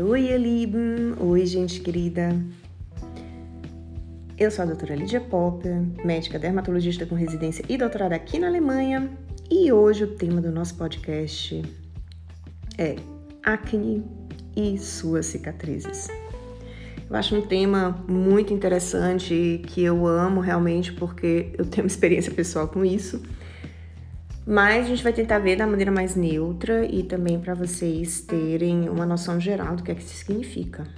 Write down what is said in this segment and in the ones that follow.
Hallo, ihr Lieben! Oi, gente querida! Eu sou a doutora Lídia Popper, médica dermatologista com residência e doutorada aqui na Alemanha, e hoje o tema do nosso podcast é acne e suas cicatrizes. Eu acho um tema muito interessante que eu amo realmente porque eu tenho uma experiência pessoal com isso. Mas a gente vai tentar ver da maneira mais neutra e também para vocês terem uma noção geral do que é que isso significa.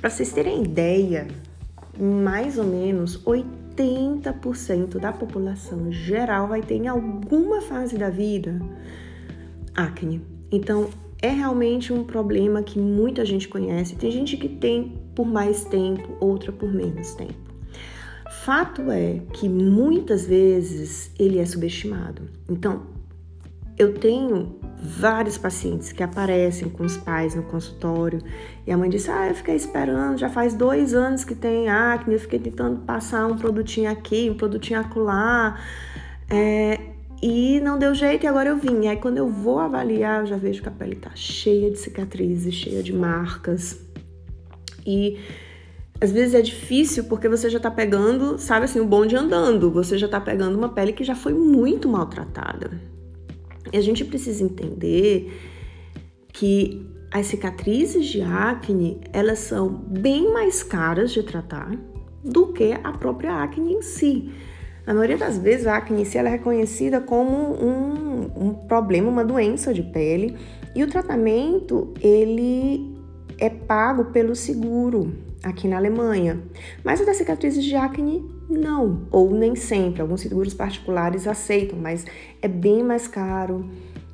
Para vocês terem ideia, mais ou menos 80% da população geral vai ter em alguma fase da vida acne. Então, é realmente um problema que muita gente conhece. Tem gente que tem por mais tempo, outra por menos tempo. Fato é que muitas vezes ele é subestimado. Então, eu tenho vários pacientes que aparecem com os pais no consultório e a mãe diz: Ah, eu fiquei esperando, já faz dois anos que tem acne, eu fiquei tentando passar um produtinho aqui, um produtinho acolá, é, e não deu jeito e agora eu vim. E aí, quando eu vou avaliar, eu já vejo que a pele tá cheia de cicatrizes, cheia de marcas. E às vezes é difícil porque você já tá pegando, sabe assim, o bonde andando. Você já tá pegando uma pele que já foi muito maltratada. E a gente precisa entender que as cicatrizes de acne, elas são bem mais caras de tratar do que a própria acne em si. Na maioria das vezes, a acne em si ela é reconhecida como um, um problema, uma doença de pele, e o tratamento ele é pago pelo seguro aqui na Alemanha. Mas a das cicatrizes de acne, não, ou nem sempre. Alguns seguros particulares aceitam, mas é bem mais caro,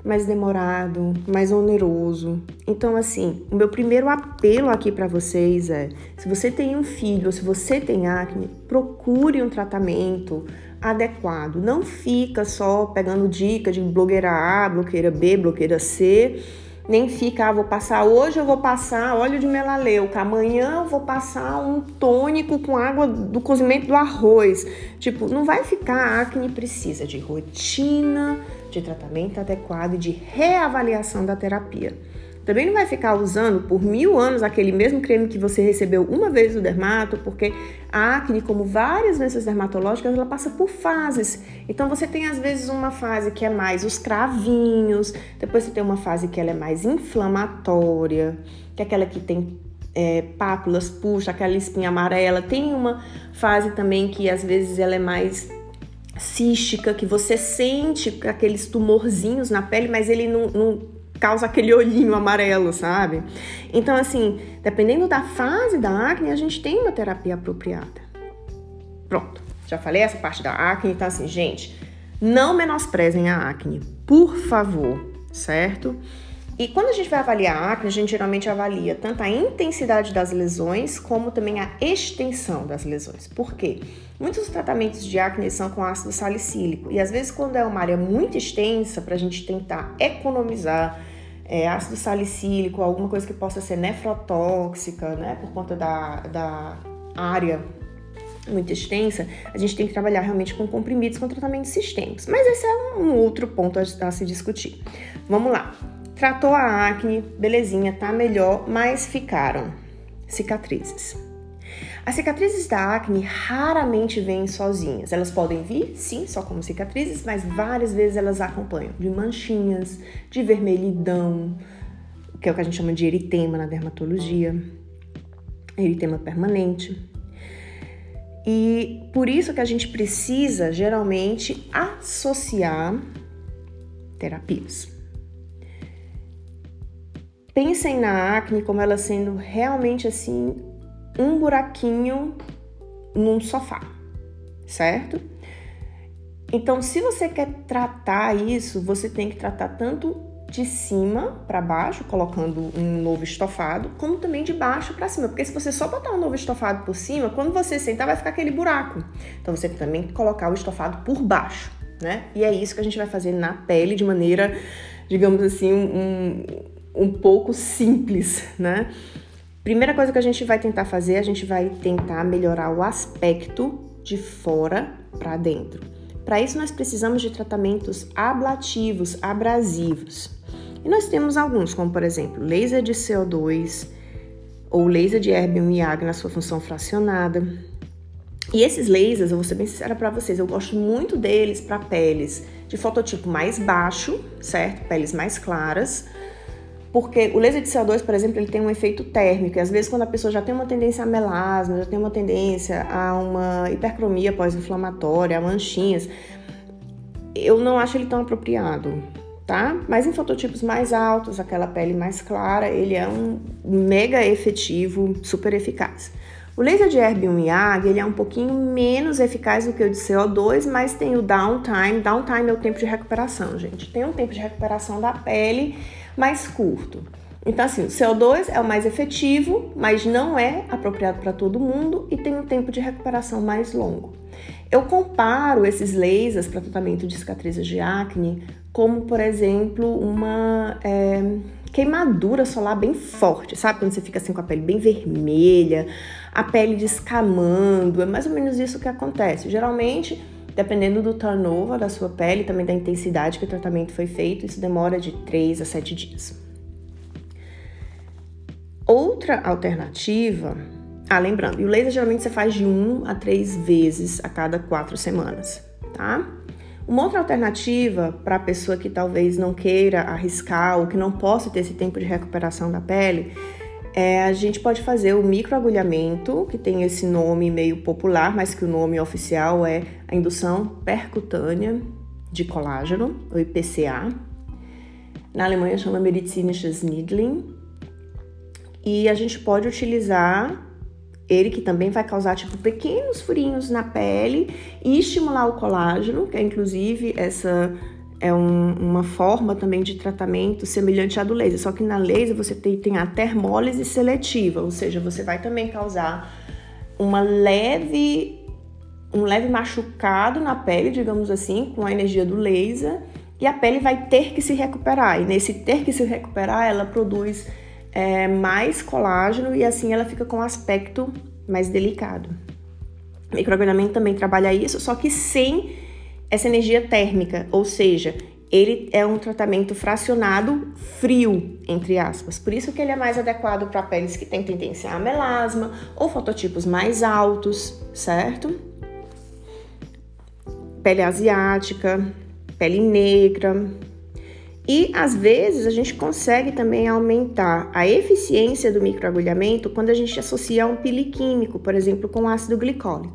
mais demorado, mais oneroso. Então, assim, o meu primeiro apelo aqui para vocês é: se você tem um filho ou se você tem acne, procure um tratamento adequado. Não fica só pegando dica de blogueira A, blogueira B, blogueira C nem fica, ah, vou passar hoje eu vou passar óleo de melaleuca, amanhã eu vou passar um tônico com água do cozimento do arroz. Tipo, não vai ficar, acne precisa de rotina, de tratamento adequado e de reavaliação da terapia. Também não vai ficar usando por mil anos aquele mesmo creme que você recebeu uma vez do dermato, porque a acne, como várias doenças dermatológicas, ela passa por fases. Então você tem às vezes uma fase que é mais os cravinhos, depois você tem uma fase que ela é mais inflamatória, que é aquela que tem é, pápulas, puxa, aquela espinha amarela. Tem uma fase também que às vezes ela é mais cística, que você sente aqueles tumorzinhos na pele, mas ele não, não causa aquele olhinho amarelo, sabe? Então, assim, dependendo da fase da acne, a gente tem uma terapia apropriada. Pronto, já falei essa parte da acne, então assim, gente, não menosprezem a acne, por favor, certo? E quando a gente vai avaliar a acne, a gente geralmente avalia tanto a intensidade das lesões como também a extensão das lesões. Por quê? Muitos tratamentos de acne são com ácido salicílico e às vezes quando é uma área muito extensa, para a gente tentar economizar é, ácido salicílico, alguma coisa que possa ser nefrotóxica, né, por conta da, da área muito extensa, a gente tem que trabalhar realmente com comprimidos com tratamentos sistêmicos. Mas esse é um outro ponto a, a se discutir. Vamos lá. Tratou a acne, belezinha, tá melhor, mas ficaram cicatrizes. As cicatrizes da acne raramente vêm sozinhas. Elas podem vir, sim, só como cicatrizes, mas várias vezes elas acompanham de manchinhas, de vermelhidão, que é o que a gente chama de eritema na dermatologia, eritema permanente. E por isso que a gente precisa geralmente associar terapias. Pensem na acne como ela sendo realmente assim um buraquinho num sofá, certo? Então, se você quer tratar isso, você tem que tratar tanto de cima para baixo, colocando um novo estofado, como também de baixo para cima, porque se você só botar um novo estofado por cima, quando você sentar vai ficar aquele buraco. Então você também tem que colocar o estofado por baixo, né? E é isso que a gente vai fazer na pele de maneira, digamos assim, um, um pouco simples, né? Primeira coisa que a gente vai tentar fazer, a gente vai tentar melhorar o aspecto de fora para dentro. Para isso, nós precisamos de tratamentos ablativos, abrasivos. E nós temos alguns, como por exemplo, laser de CO2, ou laser de erbium IAG na sua função fracionada. E esses lasers, eu vou ser bem sincera para vocês, eu gosto muito deles para peles de fototipo mais baixo, certo? Peles mais claras. Porque o laser de CO2, por exemplo, ele tem um efeito térmico. E às vezes, quando a pessoa já tem uma tendência a melasma, já tem uma tendência a uma hipercromia pós-inflamatória, a manchinhas, eu não acho ele tão apropriado, tá? Mas em fototipos mais altos, aquela pele mais clara, ele é um mega efetivo, super eficaz. O laser de erbium IAG, ele é um pouquinho menos eficaz do que o de CO2, mas tem o downtime. Downtime é o tempo de recuperação, gente. Tem um tempo de recuperação da pele mais curto. Então, assim, o CO2 é o mais efetivo, mas não é apropriado para todo mundo e tem um tempo de recuperação mais longo. Eu comparo esses lasers para tratamento de cicatrizes de acne como, por exemplo, uma. É queimadura solar bem forte, sabe? Quando você fica assim com a pele bem vermelha, a pele descamando, é mais ou menos isso que acontece. Geralmente, dependendo do turnover da sua pele, também da intensidade que o tratamento foi feito, isso demora de 3 a 7 dias. Outra alternativa, ah, lembrando, o laser geralmente você faz de 1 a 3 vezes a cada 4 semanas, tá? Uma outra alternativa para a pessoa que talvez não queira arriscar ou que não possa ter esse tempo de recuperação da pele é, a gente pode fazer o microagulhamento, que tem esse nome meio popular, mas que o nome oficial é a indução percutânea de colágeno, ou IPCA. Na Alemanha chama medizinisches Needling. E a gente pode utilizar ele que também vai causar tipo pequenos furinhos na pele e estimular o colágeno, que é inclusive essa é um, uma forma também de tratamento semelhante à do laser, só que na laser você tem, tem a termólise seletiva, ou seja, você vai também causar uma leve um leve machucado na pele, digamos assim, com a energia do laser, e a pele vai ter que se recuperar. E nesse ter que se recuperar, ela produz é, mais colágeno e assim ela fica com um aspecto mais delicado. O microagulhamento também trabalha isso, só que sem essa energia térmica, ou seja, ele é um tratamento fracionado frio, entre aspas. Por isso que ele é mais adequado para peles que têm tendência a melasma ou fototipos mais altos, certo? Pele asiática, pele negra, e às vezes a gente consegue também aumentar a eficiência do microagulhamento quando a gente associa um piliquímico, por exemplo, com ácido glicólico.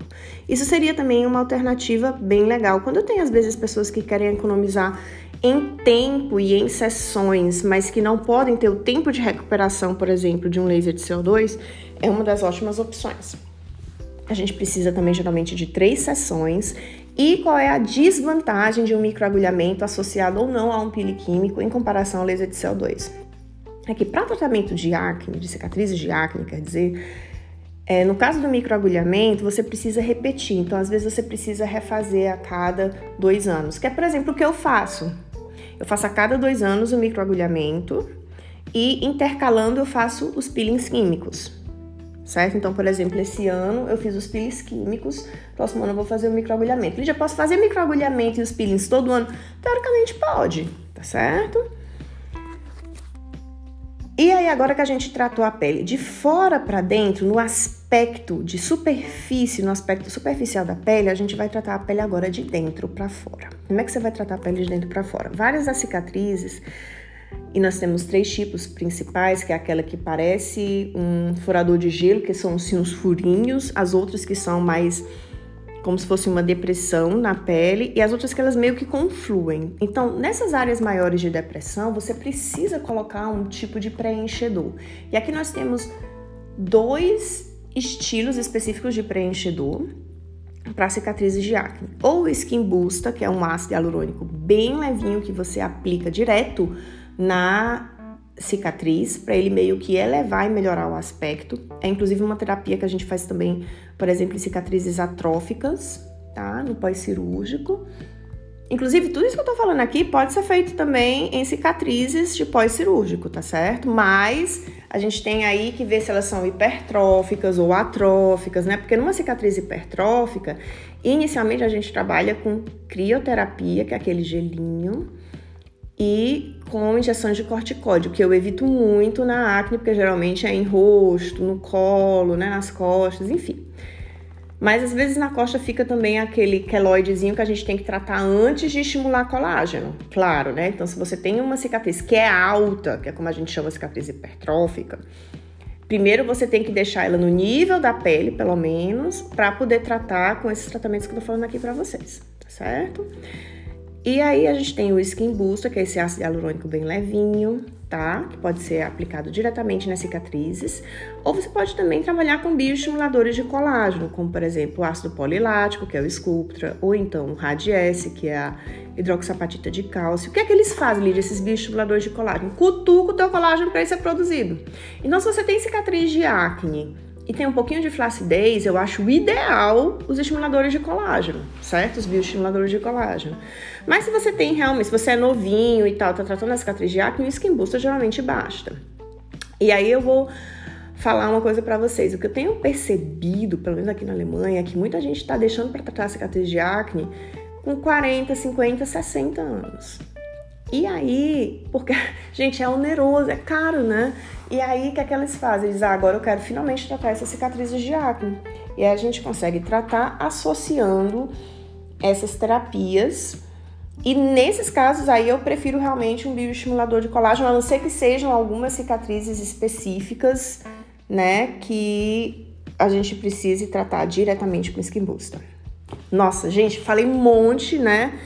Isso seria também uma alternativa bem legal. Quando tem às vezes pessoas que querem economizar em tempo e em sessões, mas que não podem ter o tempo de recuperação, por exemplo, de um laser de CO2, é uma das ótimas opções. A gente precisa também geralmente de três sessões e qual é a desvantagem de um microagulhamento associado ou não a um químico em comparação ao laser de CO2? É que para tratamento de acne, de cicatrizes de acne, quer dizer, é, no caso do microagulhamento, você precisa repetir. Então, às vezes, você precisa refazer a cada dois anos. Que é, por exemplo, o que eu faço. Eu faço a cada dois anos o microagulhamento e intercalando eu faço os peelings químicos certo? Então, por exemplo, esse ano eu fiz os peelings químicos, próximo ano eu vou fazer o microagulhamento. Lídia, posso fazer microagulhamento e os peelings todo ano? Teoricamente pode, tá certo? E aí, agora que a gente tratou a pele de fora para dentro, no aspecto de superfície, no aspecto superficial da pele, a gente vai tratar a pele agora de dentro para fora. Como é que você vai tratar a pele de dentro para fora? Várias das cicatrizes e nós temos três tipos principais, que é aquela que parece um furador de gelo, que são assim, os furinhos, as outras que são mais como se fosse uma depressão na pele, e as outras que elas meio que confluem. Então, nessas áreas maiores de depressão, você precisa colocar um tipo de preenchedor. E aqui nós temos dois estilos específicos de preenchedor para cicatrizes de acne. Ou o Skin Booster, que é um ácido hialurônico bem levinho que você aplica direto na cicatriz para ele meio que elevar e melhorar o aspecto. É inclusive uma terapia que a gente faz também, por exemplo, em cicatrizes atróficas, tá? No pós-cirúrgico. Inclusive, tudo isso que eu tô falando aqui pode ser feito também em cicatrizes de pós-cirúrgico, tá certo? Mas a gente tem aí que ver se elas são hipertróficas ou atróficas, né? Porque numa cicatriz hipertrófica, inicialmente a gente trabalha com crioterapia, que é aquele gelinho, e com injeções de corticóide, que eu evito muito na acne, porque geralmente é em rosto, no colo, né, nas costas, enfim. Mas às vezes na costa fica também aquele queloidezinho que a gente tem que tratar antes de estimular colágeno, claro, né? Então, se você tem uma cicatriz que é alta, que é como a gente chama cicatriz hipertrófica, primeiro você tem que deixar ela no nível da pele, pelo menos, para poder tratar com esses tratamentos que eu tô falando aqui para vocês, tá certo? E aí a gente tem o Skin Booster, que é esse ácido hialurônico bem levinho, tá? Que pode ser aplicado diretamente nas cicatrizes. Ou você pode também trabalhar com bioestimuladores de colágeno, como por exemplo o ácido polilático, que é o Sculptra, ou então o Radiesse, que é a hidroxapatita de cálcio. O que é que eles fazem, Lídia, esses bioestimuladores de colágeno? Cutuca o teu colágeno para ele ser produzido. Então, se você tem cicatriz de acne, e tem um pouquinho de flacidez, eu acho ideal os estimuladores de colágeno, certo? Os bioestimuladores de colágeno. Mas se você tem realmente, se você é novinho e tal, tá tratando a cicatriz de acne, o Skin Booster geralmente basta. E aí eu vou falar uma coisa para vocês. O que eu tenho percebido, pelo menos aqui na Alemanha, é que muita gente está deixando para tratar a cicatriz de acne com 40, 50, 60 anos. E aí, porque, gente, é oneroso, é caro, né? E aí, o que é que eles fazem? Eles, ah, agora eu quero finalmente tratar essas cicatrizes de acne. E aí a gente consegue tratar associando essas terapias. E nesses casos aí eu prefiro realmente um bioestimulador de colágeno, a não ser que sejam algumas cicatrizes específicas, né, que a gente precise tratar diretamente com Skin Booster. Nossa, gente, falei um monte, né?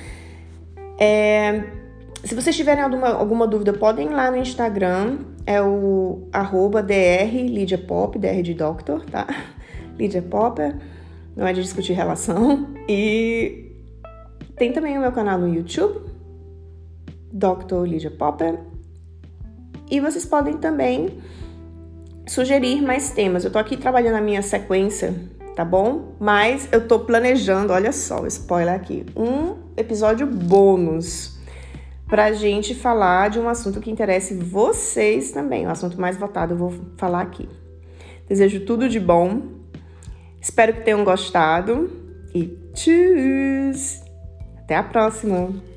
É, se vocês tiverem alguma, alguma dúvida, podem ir lá no Instagram, é o arroba dr Lídia Pop, dr de doctor, tá? Lídia Popper, não é de discutir relação. E tem também o meu canal no YouTube, Dr. Lídia Popper. E vocês podem também sugerir mais temas. Eu tô aqui trabalhando a minha sequência, tá bom? Mas eu tô planejando, olha só, spoiler aqui, um episódio bônus para a gente falar de um assunto que interesse vocês também. O assunto mais votado eu vou falar aqui. Desejo tudo de bom. Espero que tenham gostado e tchau! Até a próxima!